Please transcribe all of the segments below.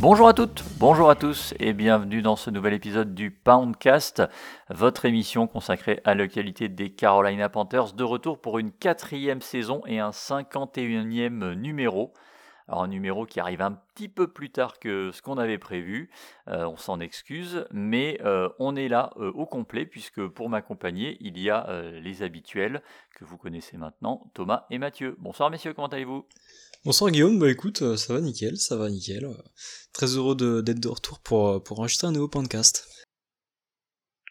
Bonjour à toutes, bonjour à tous et bienvenue dans ce nouvel épisode du Poundcast, votre émission consacrée à l'actualité des Carolina Panthers, de retour pour une quatrième saison et un 51e numéro. Alors un numéro qui arrive un petit peu plus tard que ce qu'on avait prévu, euh, on s'en excuse, mais euh, on est là euh, au complet puisque pour m'accompagner, il y a les habituels que vous connaissez maintenant, Thomas et Mathieu. Bonsoir messieurs, comment allez-vous? Bonsoir Guillaume, bah écoute, ça va nickel, ça va nickel. Très heureux d'être de, retour pour, pour enregistrer un nouveau podcast.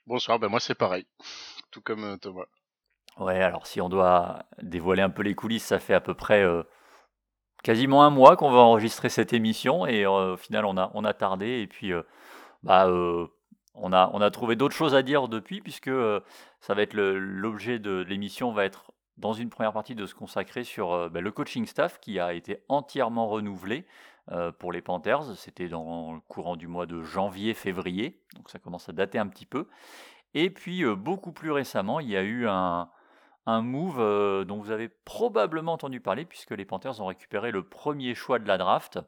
Bonsoir, ben moi c'est pareil, tout comme Thomas. Ouais, alors si on doit dévoiler un peu les coulisses, ça fait à peu près quasiment un mois qu'on va enregistrer cette émission et au final on a, on a tardé et puis bah, on, a, on a trouvé d'autres choses à dire depuis puisque ça va être l'objet de l'émission va être dans une première partie de se consacrer sur euh, bah, le coaching staff qui a été entièrement renouvelé euh, pour les Panthers. C'était dans le courant du mois de janvier-février, donc ça commence à dater un petit peu. Et puis euh, beaucoup plus récemment, il y a eu un, un move dont vous avez probablement entendu parler puisque les Panthers ont récupéré le premier choix de la draft.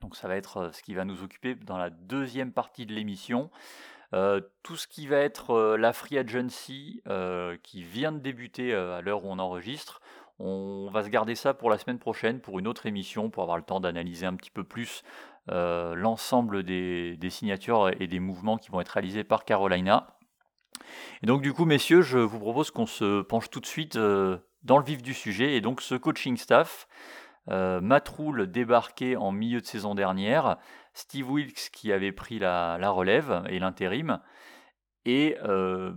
Donc ça va être ce qui va nous occuper dans la deuxième partie de l'émission. Euh, tout ce qui va être euh, la free agency euh, qui vient de débuter à l'heure où on enregistre, on va se garder ça pour la semaine prochaine, pour une autre émission, pour avoir le temps d'analyser un petit peu plus l'ensemble des, signatures et des mouvements qui vont être réalisés par Carolina. Et donc du coup, messieurs, je vous propose qu'on se penche tout de suite dans le vif du sujet. Et donc ce coaching staff, Matroul débarqué en milieu de saison dernière, Steve Wilkes qui avait pris la, relève et l'intérim, et euh,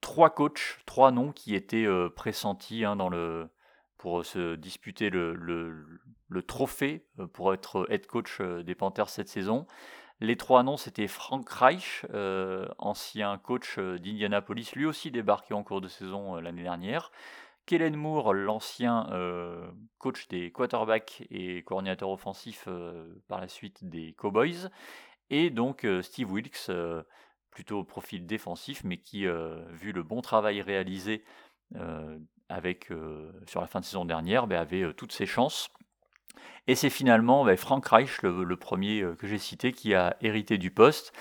trois coachs, trois noms qui étaient euh, pressentis hein, dans le, pour se disputer le, trophée euh, pour être head coach des Panthers cette saison. Les trois noms, c'était Frank Reich, ancien coach d'Indianapolis, lui aussi débarqué en cours de saison l'année dernière. Kellen Moore, l'ancien euh, coach des quarterbacks et coordinateur offensif euh, par la suite des Cowboys, et donc euh, Steve Wilkes, plutôt au profil défensif, mais qui, vu le bon travail réalisé avec, sur la fin de saison dernière, ben, avait toutes ses chances. Et c'est finalement ben, Frank Reich, le premier que j'ai cité, qui a hérité du poste.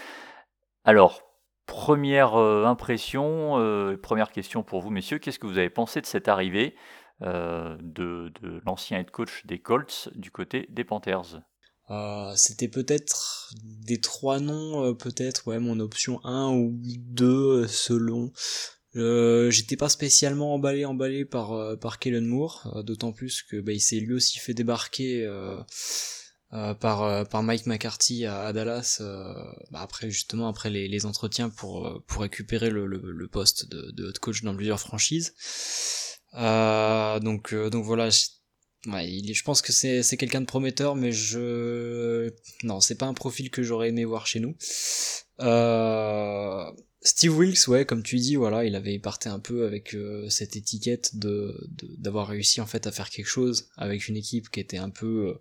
Alors, Première euh, impression, euh, première question pour vous, messieurs, qu'est-ce que vous avez pensé de cette arrivée euh, de, l'ancien head coach des Colts du côté des Panthers? C'était peut-être des trois noms, peut-être ouais, mon option 1 ou 2 selon. J'étais pas spécialement emballé emballé par par Kellen Moore, d'autant plus que bah, il s'est lui aussi fait débarquer euh, par euh, par Mike McCarthy à, Dallas euh, bah après justement après les, les entretiens pour pour récupérer le, le, poste de, de coach dans plusieurs franchises. Donc donc voilà ouais, il, je pense que c'est c'est quelqu'un de prometteur mais je non c'est pas un profil que j'aurais aimé voir chez nous Steve Wilkes, ouais, comme tu dis, voilà, il avait parté un peu avec cette étiquette de d'avoir réussi en fait à faire quelque chose avec une équipe qui était un peu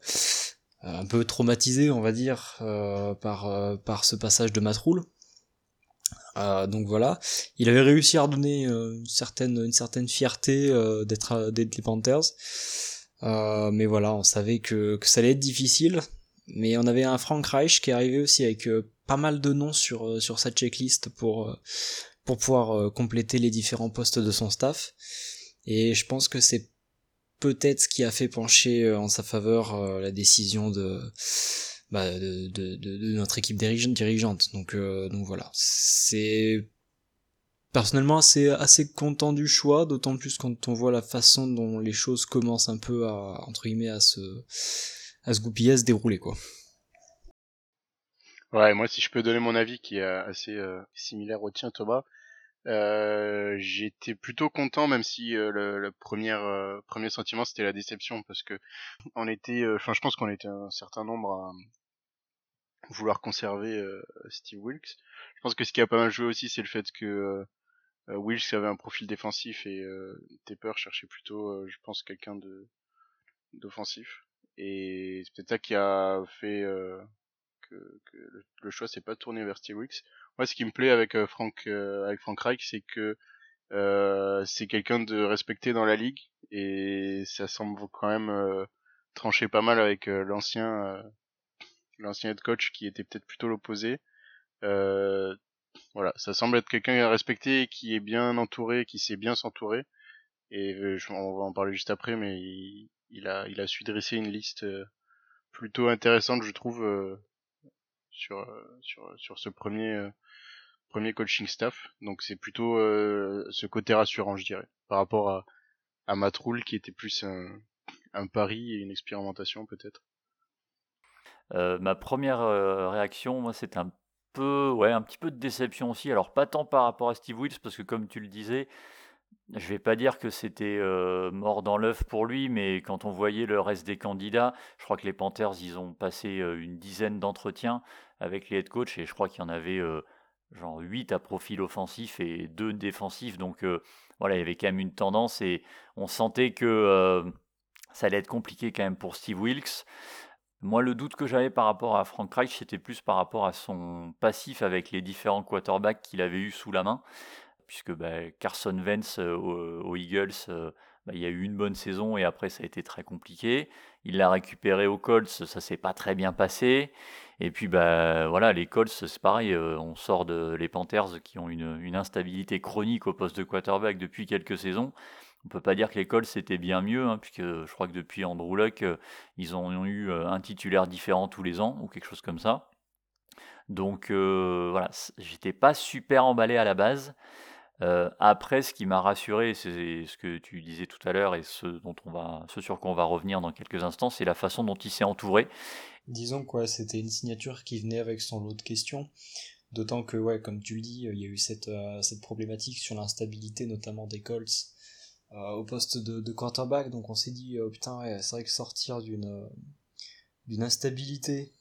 euh, un peu traumatisé, on va dire, euh, par, euh, par ce passage de Matroul. donc voilà, il avait réussi à redonner une certaine une certaine fierté d'être d'être les Panthers. mais voilà, on savait que, que ça allait être difficile. Mais on avait un Frank Reich qui est arrivé aussi avec pas mal de noms sur sur sa checklist pour pour pouvoir compléter les différents postes de son staff. Et je pense que c'est peut-être ce qui a fait pencher euh, en sa faveur euh, la décision bah, de, de, de, notre équipe dirigeante. Donc, euh, donc voilà, c'est personnellement assez, assez content du choix, d'autant plus quand on voit la façon dont les choses commencent un peu à entre guillemets à se à se goupiller, à se dérouler quoi. Ouais, moi si je peux donner mon avis qui est assez similaire au tien Thomas, euh, j'étais plutôt content, même si euh, le, le premier, euh, premier sentiment c'était la déception, parce que on était, enfin je pense qu'on était un certain nombre à vouloir conserver Steve Wilkes. Je pense que ce qui a pas mal joué aussi, c'est le fait que Wilkes avait un profil défensif et Tepper cherchait plutôt, je pense, quelqu'un de d'offensif. et c'est peut-être ça qui a fait le choix s'est pas tourné vers Steve Wilkes. Moi, ce qui me plaît avec Frank avec Frank Reich, c'est que c'est quelqu'un de respecté dans la ligue et ça semble quand même trancher pas mal avec l'ancien l'ancien head coach qui était peut-être plutôt l'opposé. Euh, voilà, ça semble être quelqu'un à respecter, qui est bien entouré, qui sait bien s'entourer. Et euh, on va en parler juste après, mais il, a, il a su dresser une liste euh, plutôt intéressante, je trouve, sur, sur, sur ce premier, premier coaching staff. Donc c'est plutôt ce côté rassurant, je dirais, par rapport à, à Matroul, qui était plus un, un pari et une expérimentation peut-être. ma première réaction, moi, c'est un peu, ouais, un petit peu de déception aussi. Alors, pas tant par rapport à Steve Wills, parce que comme tu le disais, je vais pas dire que c'était euh, mort dans l'œuf pour lui, mais quand on voyait le reste des candidats, je crois que les Panthers, ils ont passé euh, une dizaine d'entretiens avec les head coach et je crois qu'il y en avait euh, genre 8 à profil offensif et 2 défensifs. Donc voilà, il y avait quand même une tendance et on sentait que ça allait être compliqué quand même pour Steve Wilkes. Moi, le doute que j'avais par rapport à Frank Reich, c'était plus par rapport à son passif avec les différents quarterbacks qu'il avait eu sous la main. Puisque bah, Carson Wentz aux, Eagles, bah, il y a eu une bonne saison et après ça a été très compliqué. Il l'a récupéré aux Colts, ça s'est pas très bien passé. Et puis bah voilà, les Colts, c'est pareil, on sort de les Panthers qui ont une, instabilité chronique au poste de quarterback depuis quelques saisons. On peut pas dire que l'école c'était bien mieux, hein, puisque je crois que depuis Andrew Luck, ils ont eu un titulaire différent tous les ans, ou quelque chose comme ça. Donc euh, voilà, j'étais pas super emballé à la base. Après, ce qui m'a rassuré, c'est ce que tu disais tout à l'heure et ce, dont on va, ce sur quoi on va revenir dans quelques instants, c'est la façon dont il s'est entouré. Disons que c'était une signature qui venait avec son lot de questions. D'autant que, ouais, comme tu le dis, il y a eu cette, cette problématique sur l'instabilité, notamment des Colts, euh, au poste de, quarterback. Donc on s'est dit, putain, c'est vrai que sortir d'une euh, d'une instabilité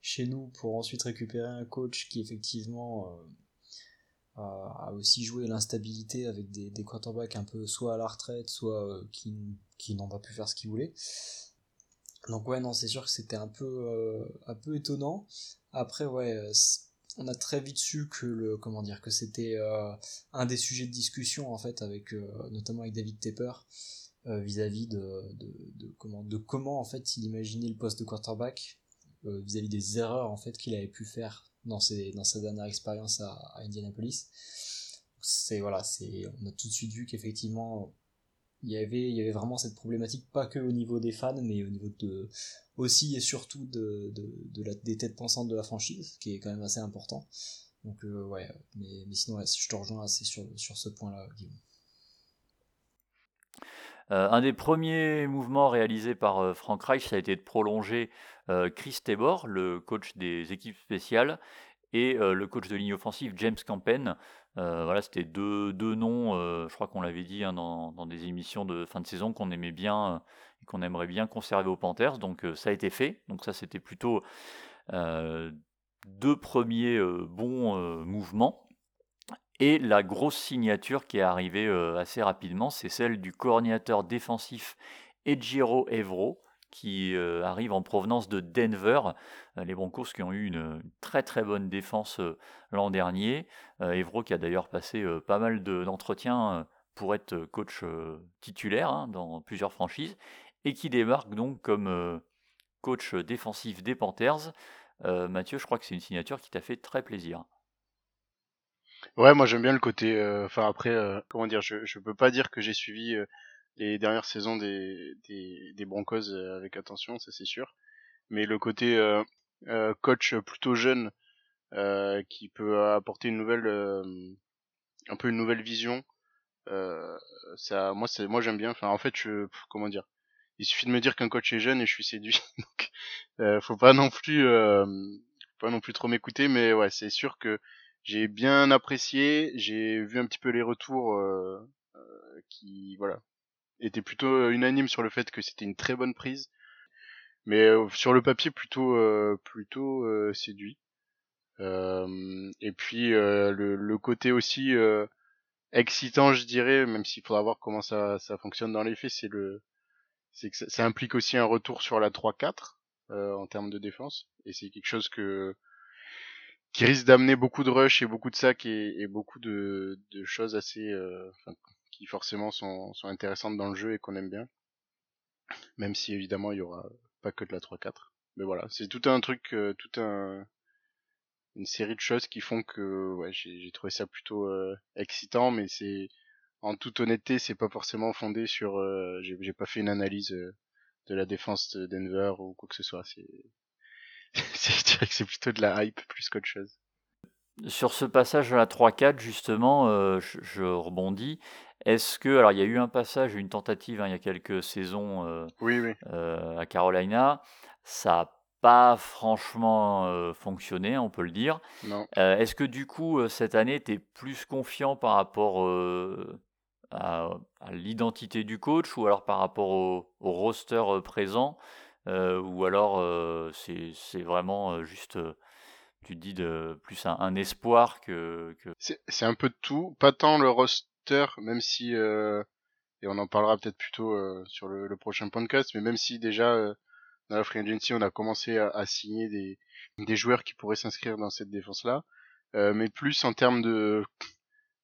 chez nous pour ensuite récupérer un coach qui effectivement euh, a aussi joué l'instabilité avec des, des quarterbacks un peu soit à la retraite, soit qui, qui n'ont pas pu faire ce qu'ils voulaient. Donc ouais non c'est sûr que c'était un peu un peu étonnant. Après ouais on a très vite su que le comment dire que c'était euh, un des sujets de discussion en fait avec euh, notamment avec David Tepper euh, vis-à-vis de, de, comment de comment en fait il imaginait le poste de quarterback vis-à-vis des erreurs en fait qu'il avait pu faire dans dans sa dernière expérience à, à Indianapolis. C'est voilà c'est on a tout de suite vu qu'effectivement il y avait il y avait vraiment cette problématique pas que au niveau des fans mais au niveau de aussi et surtout de, de, de la, des têtes pensantes de la franchise qui est quand même assez important. Donc euh, ouais mais, mais sinon je te rejoins assez sur, sur ce point là Guillaume euh, un des premiers mouvements réalisés par euh, Frank Reich, ça a été de prolonger euh, Chris Tabor, le coach des équipes spéciales, et le coach de ligne offensive James Campen. Voilà, c'était deux, deux noms, je crois qu'on l'avait dit hein, dans, dans, des émissions de fin de saison qu'on aimait bien et qu'on aimerait bien conserver aux Panthers. Donc ça a été fait. Donc ça c'était plutôt deux premiers bons mouvements. Et la grosse signature qui est arrivée assez rapidement, c'est celle du coordinateur défensif Ejiro Evro, qui euh, arrive en provenance de Denver. Euh, les Broncos qui ont eu une, très très bonne défense euh, l'an dernier. Evro qui a d'ailleurs passé pas mal d'entretiens pour être coach titulaire hein, dans plusieurs franchises et qui débarque donc comme coach défensif des Panthers. Mathieu, je crois que c'est une signature qui t'a fait très plaisir. Ouais, moi j'aime bien le côté. Enfin après, comment dire, je je peux pas dire que j'ai suivi les dernières saisons des, des, des Broncos euh, avec attention, ça c'est sûr. Mais le côté euh, euh, coach plutôt jeune euh, qui peut apporter une nouvelle, un peu une nouvelle vision, ça, moi c'est, moi j'aime bien. Enfin en fait, je, comment dire, il suffit de me dire qu'un coach est jeune et je suis séduit. Donc faut pas non plus, faut pas non plus trop m'écouter, mais ouais, c'est sûr que j'ai bien apprécié. J'ai vu un petit peu les retours qui, voilà, était plutôt euh, unanime sur le fait que c'était une très bonne prise, mais euh, sur le papier plutôt euh, plutôt séduit. et puis le, le, côté aussi excitant, je dirais, même s'il faudra voir comment ça, ça fonctionne dans les faits, c'est le c'est que ça, implique aussi un retour sur la 3-4 en termes de défense, et c'est quelque chose que qui risque d'amener beaucoup de rush et beaucoup de sacs et, beaucoup de, de, choses assez qui forcément sont, sont intéressantes dans le jeu et qu'on aime bien. Même si évidemment il y aura pas que de la 3-4. Mais voilà, c'est tout un truc, euh, tout un une série de choses qui font que ouais, j'ai trouvé ça plutôt euh, excitant, mais c'est en toute honnêteté, c'est pas forcément fondé sur. Euh, j'ai pas fait une analyse de la défense de Denver ou quoi que ce soit. C'est, je dirais que c'est plutôt de la hype plus qu'autre chose. Sur ce passage à la 3-4, justement, je, rebondis. Est-ce que, alors il y a eu un passage, une tentative hein, il y a quelques saisons euh, oui, oui. Euh, à Carolina, ça n'a pas franchement euh, fonctionné, on peut le dire. Est-ce que du coup, cette année, tu es plus confiant par rapport à, l'identité du coach ou alors par rapport au, roster présent? Ou alors c'est vraiment juste tu te dis de plus un, espoir que, que... c'est un peu de tout pas tant le roster même si euh, et on en parlera peut-être plutôt euh, sur le, prochain podcast, mais même si déjà euh, dans la free agency on a commencé à, signer des, des joueurs qui pourraient s'inscrire dans cette défense là, mais plus en termes de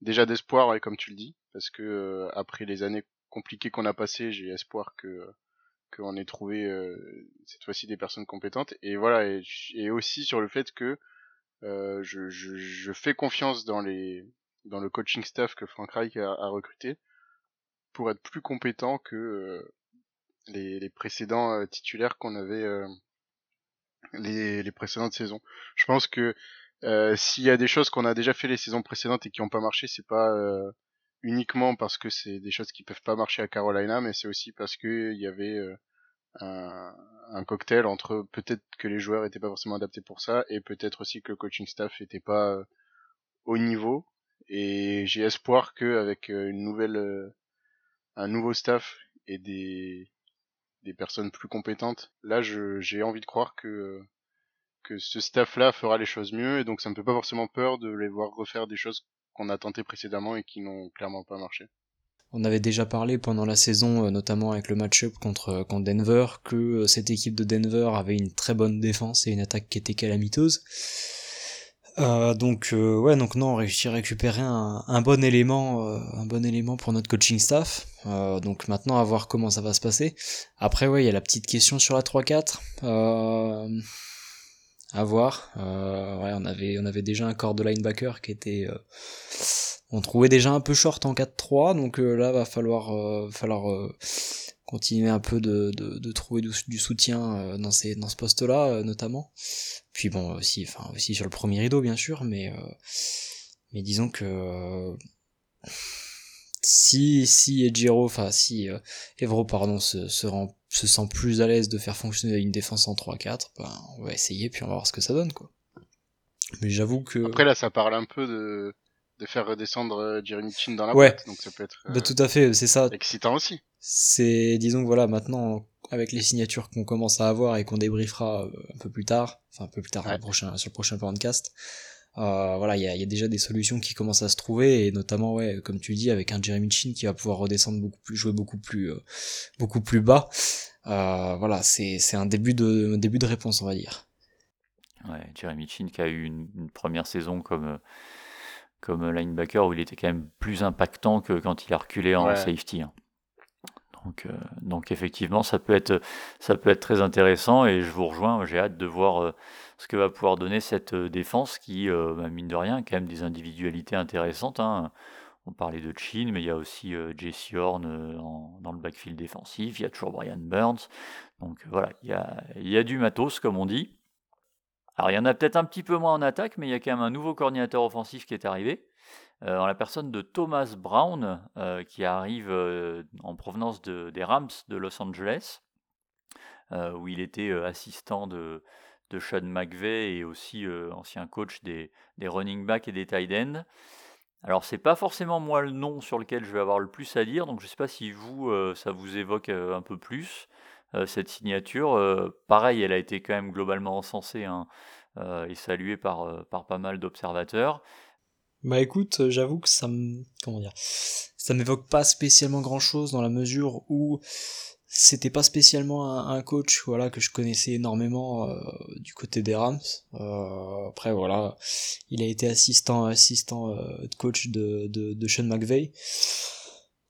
déjà d'espoir, comme tu le dis, parce que après les années compliquées qu'on a passées, j'ai espoir que qu'on ait trouvé cette fois-ci des personnes compétentes et voilà et, aussi sur le fait que je, je, fais confiance dans les dans le coaching staff que Frank Reich a, recruté pour être plus compétent que euh, les, précédents euh, titulaires qu'on avait euh, les, les, précédentes saisons. Je pense que s'il y a des choses qu'on a déjà fait les saisons précédentes et qui n'ont pas marché, c'est pas uniquement parce que c'est des choses qui peuvent pas marcher à Carolina, mais c'est aussi parce que il y avait un, un, cocktail entre peut-être que les joueurs étaient pas forcément adaptés pour ça et peut-être aussi que le coaching staff était pas au niveau. Et j'ai espoir que avec euh, une nouvelle, euh, un nouveau staff et des, des personnes plus compétentes, là, j'ai envie de croire que que ce staff-là fera les choses mieux et donc ça me fait pas forcément peur de les voir refaire des choses qu'on a tenté précédemment et qui n'ont clairement pas marché. On avait déjà parlé pendant la saison, euh, notamment avec le match-up contre, contre Denver, que cette équipe de Denver avait une très bonne défense et une attaque qui était calamiteuse. Euh, donc euh, ouais donc non on réussit à récupérer un, bon élément euh, un bon élément pour notre coaching staff donc maintenant à voir comment ça va se passer après ouais il y a la petite question sur la 3-4 à voir. Ouais on avait on avait déjà un corps de linebacker qui était on trouvait déjà un peu short en 4-3 donc là va falloir falloir continuer un peu de, de, de trouver du, soutien dans ces dans ce poste là notamment. Puis bon, aussi, enfin, aussi sur le premier rideau, bien sûr, mais, euh, mais disons que euh, si, si Ejiro, enfin, si euh, Evro, pardon, se, se, rend, se sent plus à l'aise de faire fonctionner une défense en 3-4, ben, on va essayer, puis on va voir ce que ça donne, quoi. Mais j'avoue que. Après, là, ça parle un peu de, de faire redescendre Jeremy Chin dans la ouais. boîte, donc ça peut être. bah, tout à fait, c'est ça. Excitant aussi. C'est, disons que voilà, maintenant, avec les signatures qu'on commence à avoir et qu'on débriefera euh, un peu plus tard, enfin un peu plus tard le prochain, sur le prochain podcast, euh, voilà, il y a, y a, déjà des solutions qui commencent à se trouver et notamment, ouais, comme tu dis, avec un Jeremy Chin qui va pouvoir redescendre beaucoup plus, jouer beaucoup plus, euh, beaucoup plus bas. Euh, voilà, c'est c'est un début de un début de réponse, on va dire. Ouais, Jeremy Chin qui a eu une, une première saison comme comme linebacker où il était quand même plus impactant que quand il a reculé en safety. Hein. Donc, euh, donc effectivement, ça peut, être, ça peut être très intéressant et je vous rejoins, j'ai hâte de voir euh, ce que va pouvoir donner cette euh, défense qui, bah, mine de rien, a quand même des individualités intéressantes. Hein. On parlait de Chin, mais il y a aussi Jesse Horn dans le backfield défensif, il y a toujours Brian Burns. Donc voilà, il y a, il y a du matos, comme on dit. Alors il y en a peut-être un petit peu moins en attaque, mais il y a quand même un nouveau coordinateur offensif qui est arrivé. Euh, en la personne de Thomas Brown, euh, qui arrive euh, en provenance des Rams de Los Angeles, où il était assistant de, de Sean McVay et aussi ancien coach des, running backs et des tight ends. Alors c'est pas forcément moi le nom sur lequel je vais avoir le plus à dire, donc je sais pas si vous ça vous évoque un peu plus cette signature. pareil, elle a été quand même globalement encensée hein, et saluée par, par pas mal d'observateurs. Bah écoute, euh, j'avoue que ça me... Comment dire Ça m'évoque pas spécialement grand chose dans la mesure où c'était pas spécialement un, coach voilà que je connaissais énormément euh, du côté des Rams. Euh, après voilà, il a été assistant assistant euh, coach de, de, de Sean McVay.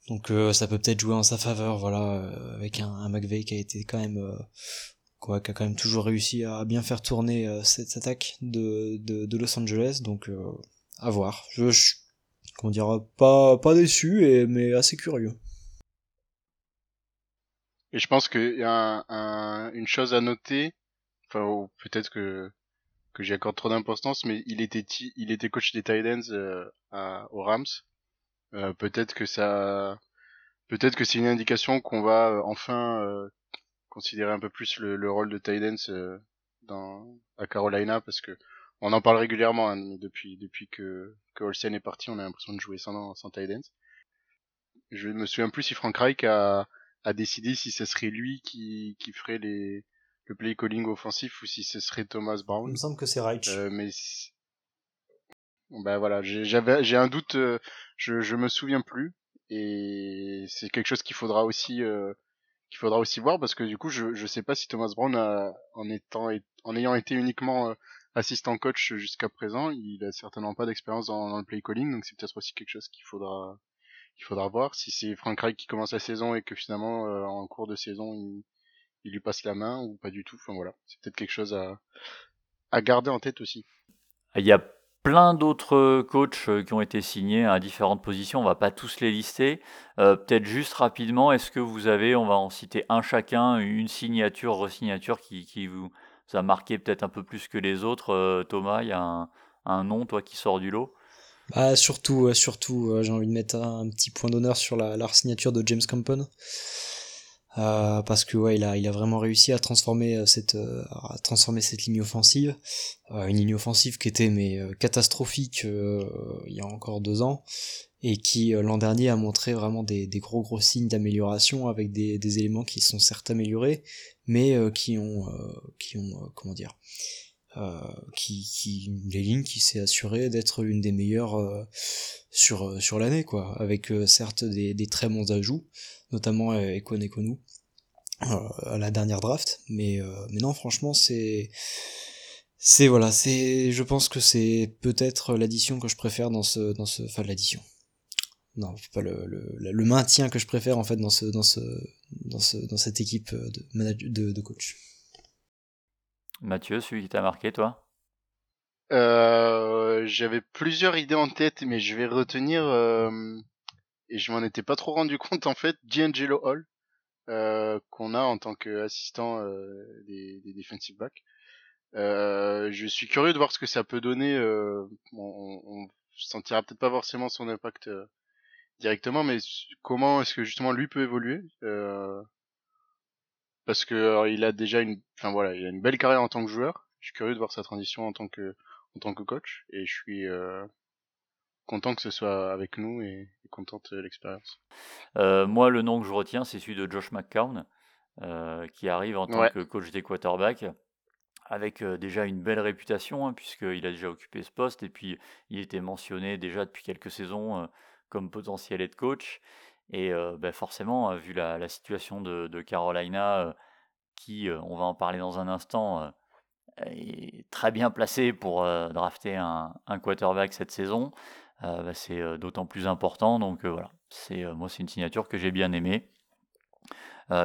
Donc ça peut peut-être jouer en sa faveur voilà avec un, un McVay qui a été quand même quoi qui a quand même toujours réussi à bien faire tourner cette attaque de, de, Los Angeles donc à voir. Je, je comment dire pas pas déçu et mais assez curieux. Et je pense qu'il y a un, une chose à noter, enfin peut-être que que j'y accorde trop d'importance, mais il était il était coach des Titans euh, à, aux Rams. Euh, peut-être que ça, peut-être que c'est une indication qu'on va euh, enfin euh, considérer un peu plus le, le rôle de Titans euh, dans à Carolina, parce que on en parle régulièrement hein, depuis depuis que que Olsen est parti, on a l'impression de jouer sans sans Titans. Je me souviens plus si Frank Reich a à décider si ce serait lui qui, qui ferait les, le play calling offensif ou si ce serait Thomas Brown. Il me semble que c'est Reich. Euh, mais ben voilà, j'avais j'ai un doute, euh, je je me souviens plus et c'est quelque chose qu'il faudra aussi euh, qu'il faudra aussi voir parce que du coup je je sais pas si Thomas Brown a, en étant en ayant été uniquement euh, assistant coach jusqu'à présent, il a certainement pas d'expérience dans, dans, le play calling donc c'est peut-être aussi quelque chose qu'il faudra il faudra voir si c'est Frank Reich qui commence la saison et que finalement euh, en cours de saison il, lui passe la main ou pas du tout. Enfin voilà, c'est peut-être quelque chose à, garder en tête aussi. Il y a plein d'autres coachs euh, qui ont été signés à différentes positions. On va pas tous les lister. Euh, peut-être juste rapidement, est-ce que vous avez, on va en citer un chacun, une signature, resignature qui, vous a marqué peut-être un peu plus que les autres? Thomas, il y a un, un nom, toi, qui sort du lot? Bah, surtout, surtout, euh, j'ai envie de mettre un, petit point d'honneur sur la, la signature de James Campon. Euh, parce que ouais, il a, il a vraiment réussi à transformer euh, cette, transformer cette ligne offensive, une ligne offensive qui était mais catastrophique il y a encore deux ans et qui l'an dernier a montré vraiment des, des gros gros signes d'amélioration avec des, des éléments qui sont certes améliorés, mais qui ont, qui ont, comment dire, euh, qui, qui les lignes qui s'est assuré d'être l'une des meilleures euh, sur euh, sur l'année quoi. Avec certes des, des, très bons ajouts notamment Ekon Ekonu à la dernière draft. Mais mais non franchement c'est c'est voilà c'est je pense que c'est peut-être l'addition que je préfère dans ce dans ce enfin l'addition. Non pas le, le, le maintien que je préfère en fait dans ce dans ce dans ce dans cette équipe de de, de coach Mathieu, celui qui t'a marqué, toi? Euh, J'avais plusieurs idées en tête, mais je vais retenir, euh, et je m'en étais pas trop rendu compte en fait, D'Angelo Hall, euh, qu'on a en tant qu'assistant euh, des, des defensive backs. Euh, je suis curieux de voir ce que ça peut donner. Euh, on, on sentira peut-être pas forcément son impact directement, mais comment est-ce que justement lui peut évoluer euh, parce que il a déjà une, enfin voilà, il a une belle carrière en tant que joueur. Je suis curieux de voir sa transition en tant que, en tant que coach, et je suis euh, content que ce soit avec nous et, content de l'expérience. Euh, moi, le nom que je retiens, c'est celui de Josh McCown, euh, qui arrive en tant que coach des quarterbacks avec déjà une belle réputation, hein, puisqu'il a déjà occupé ce poste, et puis il était mentionné déjà depuis quelques saisons comme potentiel head coach. Et bah, forcément, vu la, situation de, Carolina, qui, on va en parler dans un instant, est très bien placé pour drafter un, quarterback cette saison, bah, c'est d'autant plus important. Donc voilà, c'est moi c'est une signature que j'ai bien aimée.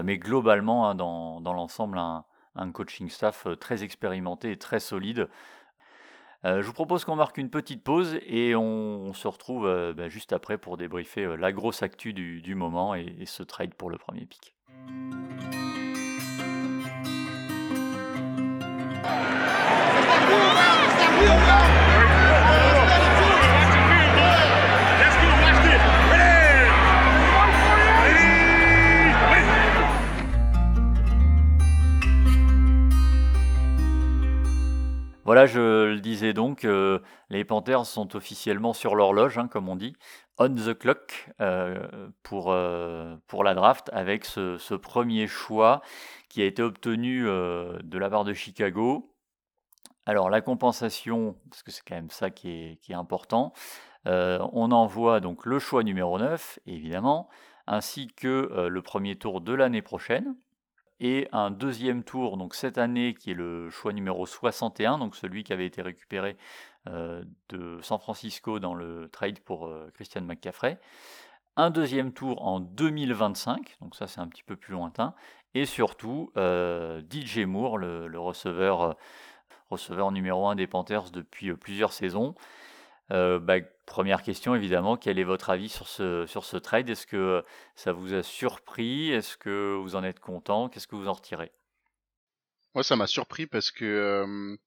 mais globalement, hein, dans, l'ensemble, un, un, coaching staff très expérimenté et très solide. Euh, je vous propose qu'on marque une petite pause et on, se retrouve euh, bah, juste après pour débriefer euh, la grosse actu du, moment et, et, ce trade pour le premier pic. Voilà, je le disais donc, euh, les Panthers sont officiellement sur l'horloge, hein, comme on dit, on the clock euh, pour, euh, pour la draft avec ce, premier choix qui a été obtenu de la part de Chicago. Alors la compensation, parce que c'est quand même ça qui est, qui est important, on envoie donc le choix numéro 9, évidemment, ainsi que le premier tour de l'année prochaine et un deuxième tour donc cette année qui est le choix numéro 61, donc celui qui avait été récupéré de San Francisco dans le trade pour Christian McCaffrey. Un deuxième tour en 2025, donc ça c'est un petit peu plus lointain, et surtout DJ Moore, le, receveur, receveur numéro 1 des Panthers depuis plusieurs saisons. Bah, première question évidemment, quel est votre avis sur ce, sur ce trade? Est-ce que ça vous a surpris? Est-ce que vous en êtes content? Qu'est-ce que vous en retirez? Moi ça m'a surpris parce que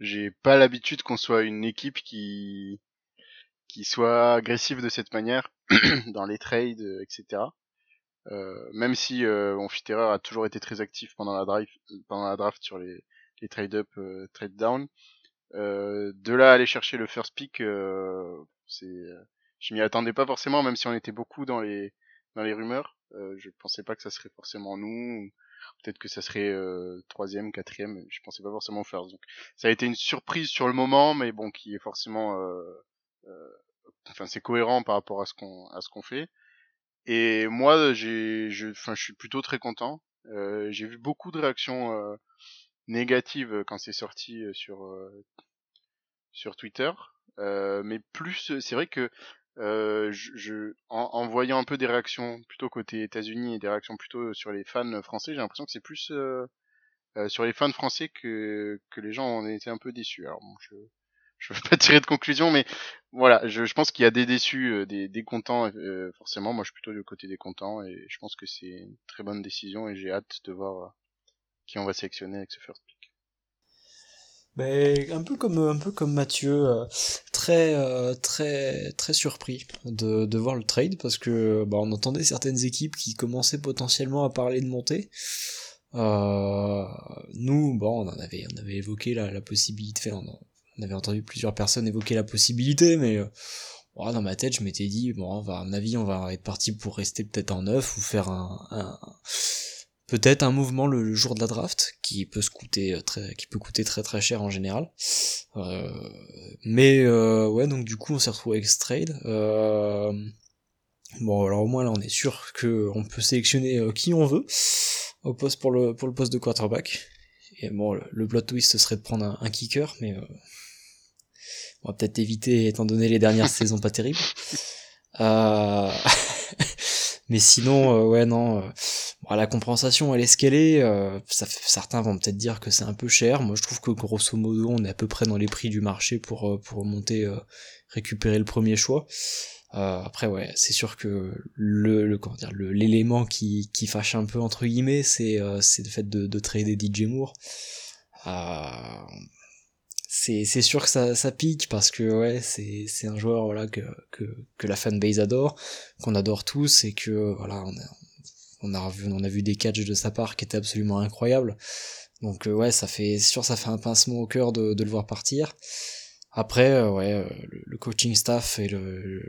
j'ai pas l'habitude qu'on soit une équipe qui qui soit agressive de cette manière dans les trades, etc. Euh, même si euh, a toujours été très actif pendant la drive, pendant la draft sur les, les trade up, euh, trade down, euh, de là aller chercher le first pick, euh, c'est, euh, je m'y attendais pas forcément, même si on était beaucoup dans les dans les rumeurs. je pensais pas que ça serait forcément nous. Peut-être que ça serait troisième, quatrième. Je pensais pas forcément first. Donc ça a été une surprise sur le moment, mais bon, qui est forcément, enfin c'est cohérent par rapport à ce qu'on à ce qu'on fait. Et moi, j'ai, je, enfin, je suis plutôt très content. Euh, j'ai vu beaucoup de réactions négatives quand c'est sorti sur sur Twitter, euh, mais plus, c'est vrai que euh, je, en, voyant un peu des réactions plutôt côté États-Unis et des réactions plutôt sur les fans français, j'ai l'impression que c'est plus euh, sur les fans français que que les gens ont été un peu déçus. Alors bon, je je veux pas tirer de conclusion, mais voilà, je, je pense qu'il y a des déçus, des, des contents, forcément. Moi, je suis plutôt du côté des contents et je pense que c'est une très bonne décision et j'ai hâte de voir qui on va sélectionner avec ce first mais un peu comme un peu comme Mathieu, euh, très euh, très très surpris de, de voir le trade parce que bah, on entendait certaines équipes qui commençaient potentiellement à parler de monter. Euh, nous, bon, on en avait on avait évoqué la, la possibilité, on, on, avait entendu plusieurs personnes évoquer la possibilité, mais dans ma tête, je m'étais dit bon, on va, à mon avis, on va être parti pour rester peut-être en neuf ou faire un, un peut-être un mouvement le, jour de la draft qui peut se coûter euh, très qui peut coûter très très cher en général. Euh, mais euh, ouais donc du coup on s'est retrouvé avec ce trade euh, bon alors au moins là on est sûr que on peut sélectionner euh, qui on veut au poste pour le pour le poste de quarterback. Et bon le, le plot twist serait de prendre un, un kicker mais on va peut-être éviter étant donné les dernières saisons pas terribles. Mais sinon ouais non la compensation, elle est ce qu'elle est. Euh, ça certains vont peut-être dire que c'est un peu cher. Moi, je trouve que grosso modo, on est à peu près dans les prix du marché pour euh, pour monter, euh, récupérer le premier choix. après, ouais, c'est sûr que le, le comment dire, l'élément qui qui fâche un peu entre guillemets, c'est c'est le fait de, de trader DJ Moore. c'est c'est sûr que ça, ça pique parce que ouais c'est c'est un joueur voilà que que que la fanbase adore qu'on adore tous et que voilà on on a vu, on a vu des catchs de sa part qui étaient absolument incroyables. Donc euh, ouais, ça fait, sûr, ça fait un pincement au cœur de, le voir partir. Après, euh, ouais, euh, le, coaching staff et le,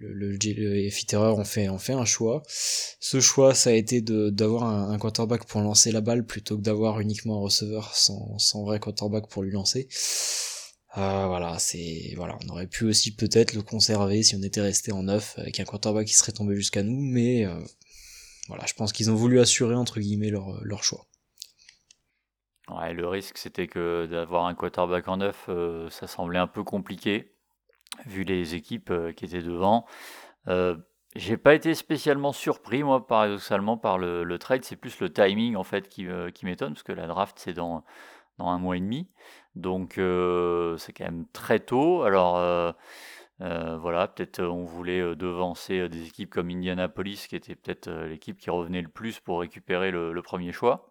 le, le, ont fait, ont fait un choix. Ce choix, ça a été d'avoir un, quarterback pour lancer la balle plutôt que d'avoir uniquement un receveur sans, sans vrai quarterback pour lui lancer. Euh, voilà, c'est voilà, on aurait pu aussi peut-être le conserver si on était resté en neuf avec un quarterback qui serait tombé jusqu'à nous, mais euh, voilà, je pense qu'ils ont voulu assurer entre guillemets leur, leur choix. Ouais, le risque c'était que d'avoir un quarterback en neuf, euh, ça semblait un peu compliqué vu les équipes qui étaient devant. j'ai pas été spécialement surpris moi paradoxalement par le, le trade, c'est plus le timing en fait qui, qui m'étonne parce que la draft c'est dans dans un mois et demi. Donc euh, c'est quand même très tôt. Alors euh, euh, voilà, peut-être on voulait devancer des équipes comme Indianapolis, qui était peut-être l'équipe qui revenait le plus pour récupérer le, premier choix.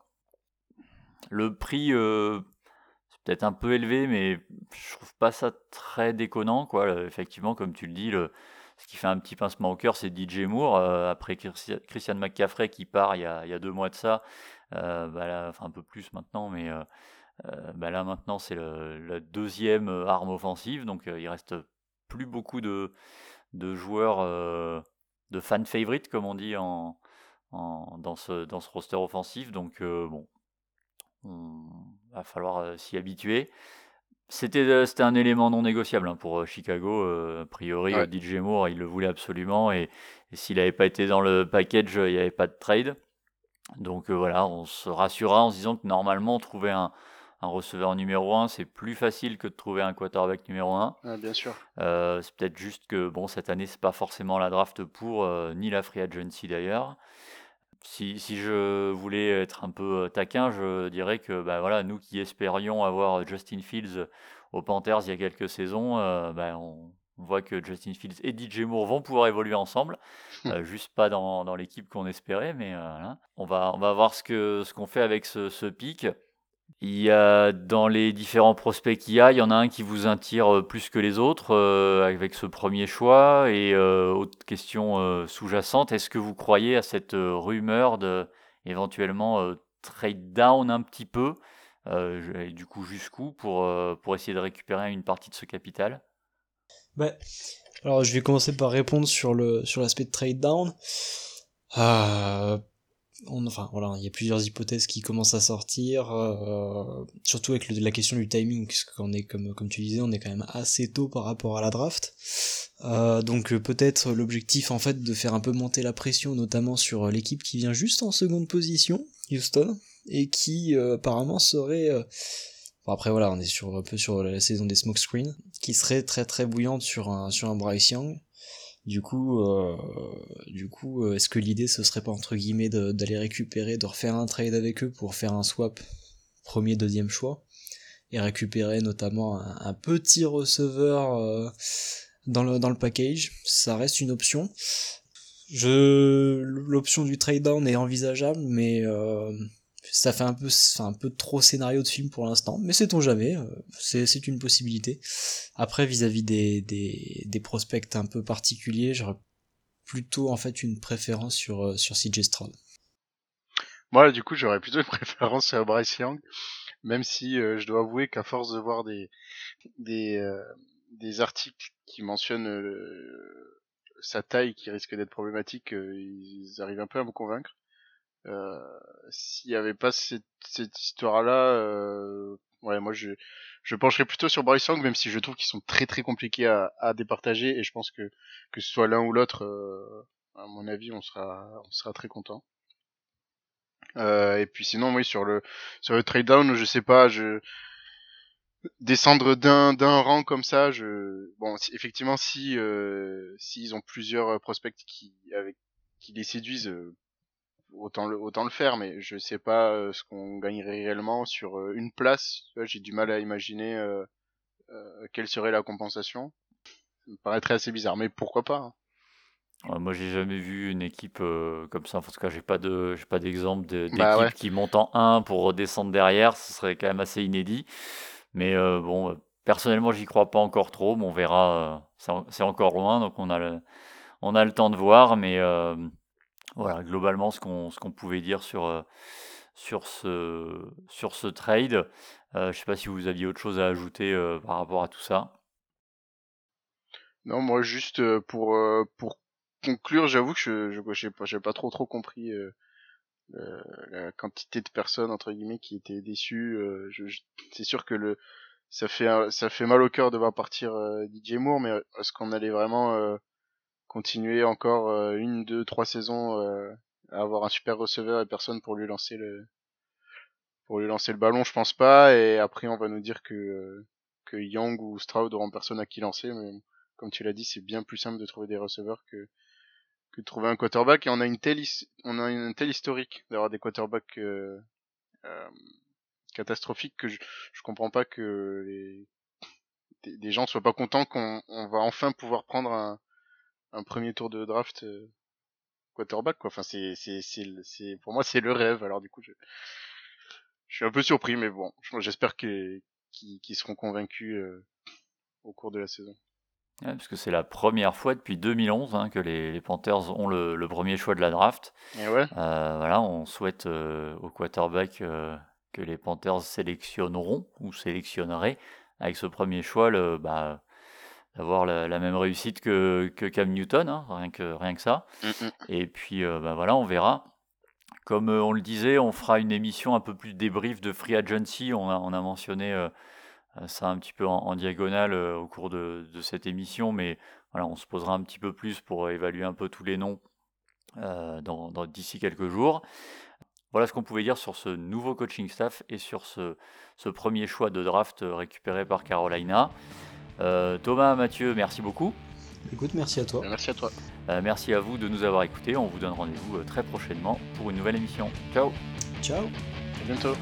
Le prix, c'est peut-être un peu élevé, mais je trouve pas ça très déconnant. Quoi. Effectivement, comme tu le dis, ce qui fait un petit pincement au cœur, c'est DJ Moore. après Christian McCaffrey qui part il y a, deux mois de ça, bah enfin un peu plus maintenant, mais bah là maintenant c'est la deuxième euh, arme offensive, donc euh, il reste plus beaucoup de, de joueurs de fan favorite comme on dit en, dans, ce, dans ce roster offensif. Donc bon, on va falloir s'y habituer. c'était, un élément non négociable hein, pour Chicago. a priori, DJ Moore, il le voulait absolument. Et, s'il n'avait pas été dans le package, il n'y avait pas de trade. Donc voilà, on se rassura en se disant que normalement, trouver un, un receveur numéro 1, c'est plus facile que de trouver un quarterback numéro 1. bien sûr. Euh, c'est peut-être juste que bon, cette année, c'est pas forcément la draft pour, euh, ni la free agency d'ailleurs. Si, si, je voulais être un peu euh, taquin, je dirais que bah, voilà, nous qui espérions avoir Justin Fields aux Panthers il y a quelques saisons, bah, on, voit que Justin Fields et DJ Moore vont pouvoir évoluer ensemble, juste pas dans, dans l'équipe qu'on espérait, mais on, va, on va voir ce qu'on ce qu'on fait avec ce, ce pic. Il y a dans les différents prospects qu'il y a, il y en a un qui vous attire euh, plus que les autres euh, avec ce premier choix. Et euh, autre question sous-jacente, est-ce que vous croyez à cette rumeur de éventuellement trade down un petit peu et du coup jusqu'où pour, pour essayer de récupérer une partie de ce capital? Bah, Alors je vais commencer par répondre sur le sur l'aspect de trade down. Enfin il y a plusieurs hypothèses qui commencent à sortir, euh, surtout avec la question du timing, puisqu'on est comme comme tu disais, on est quand même assez tôt par rapport à la draft. Euh, donc euh, peut-être l'objectif en fait de faire un peu monter la pression, notamment sur l'équipe qui vient juste en seconde position, Houston, et qui apparemment serait après voilà, on est sur un peu sur la saison des smokescreens, qui serait très très bouillante sur sur un Bryce Young. Du coup, euh, du coup, euh, est-ce que l'idée ce serait pas entre guillemets d'aller récupérer, de refaire un trade avec eux pour faire un swap premier, deuxième choix? Et récupérer notamment un, petit receveur euh, dans le dans le package, ça reste une option. Je l'option du trade down est envisageable, mais ça fait un peu, un peu trop scénario de film pour l'instant, mais sait-on jamais, euh, c'est une possibilité. Après, vis-à-vis des, des, des, prospects un peu particuliers, j'aurais plutôt en fait une préférence sur, euh, sur CJ Stroud. Moi, du coup, j'aurais plutôt une préférence sur Bryce Young, même si euh, je dois avouer qu'à force de voir des, des, des articles qui mentionnent sa taille qui risque d'être problématique, ils arrivent un peu à me convaincre. Euh, s'il y avait pas cette, cette histoire-là, euh, ouais, moi je, je pencherais plutôt sur Bryce Young, même si je trouve qu'ils sont très très compliqués à, à départager, et je pense que que ce soit l'un ou l'autre, euh, à mon avis, on sera on sera très content. Euh, et puis sinon, oui, sur le sur le trade down, je sais pas, je descendre d'un d'un rang comme ça, je bon, effectivement, si euh, s'ils ont plusieurs prospects qui avec qui les séduisent, autant le, autant le faire, mais je sais pas euh, ce qu'on gagnerait réellement sur euh, une place. J'ai du mal à imaginer euh, quelle serait la compensation. Ça me paraîtrait assez bizarre, mais pourquoi pas hein. Moi, j'ai jamais vu une équipe comme ça. En tout cas, j'ai pas de, j'ai pas d'exemple d'équipe bah qui monte en 1 pour redescendre derrière. Ce serait quand même assez inédit. Mais bon, personnellement, j'y crois pas encore trop. Mais on verra. c'est encore loin, donc on a le, on a le temps de voir. Mais voilà, globalement, ce qu'on ce pouvait dire sur, euh, sur ce sur ce trade. Euh, je sais pas si vous aviez autre chose à ajouter, euh, par rapport à tout ça? Non, moi juste, pour, pour conclure, j'avoue que je je pas j'ai pas trop, trop compris, la quantité de personnes entre guillemets qui étaient déçues, c'est sûr que le ça fait ça fait mal au cœur de voir partir, DJ Moore, mais est-ce qu'on allait vraiment, continuer encore euh, une, deux, trois saisons euh, à avoir un super receveur et personne pour lui lancer le pour lui lancer le ballon, je pense pas. Et après, on va nous dire que euh, que Young ou Stroud auront personne à qui lancer. Mais comme tu l'as dit, c'est bien plus simple de trouver des receveurs que que de trouver un quarterback. Et on a une telle on a une telle historique d'avoir des quarterbacks euh, catastrophiques que je je comprends pas que les des gens soient pas contents qu'on on va enfin pouvoir prendre un un premier tour de draft euh, quarterback quoi. Enfin c'est c'est c'est pour moi c'est le rêve. Alors du coup je je suis un peu surpris mais bon j'espère qu'ils qu'ils seront convaincus euh, au cours de la saison. parce que c'est la première fois depuis 2011 hein, que les, les, Panthers ont le, le, premier choix de la draft. Et ouais. euh, voilà, on souhaite au quarterback que les Panthers sélectionneront ou sélectionneraient avec ce premier choix le, bah, d'avoir la, même réussite que, que Cam Newton, hein, rien, que, rien que ça. Mm, mm. Et puis euh, bah voilà, on verra. Comme euh, on le disait, on fera une émission un peu plus débrief de Free Agency. On a, on a mentionné euh, ça un petit peu en, diagonale au cours de, cette émission, mais voilà, on se posera un petit peu plus pour évaluer un peu tous les noms dans, d'ici quelques jours. Voilà ce qu'on pouvait dire sur ce nouveau coaching staff et sur ce, ce premier choix de draft récupéré par Carolina. Thomas, Mathieu, merci beaucoup. Écoute, merci à toi. Merci à toi. merci à vous de nous avoir écoutés. On vous donne rendez-vous très prochainement pour une nouvelle émission. Ciao. Ciao. À bientôt.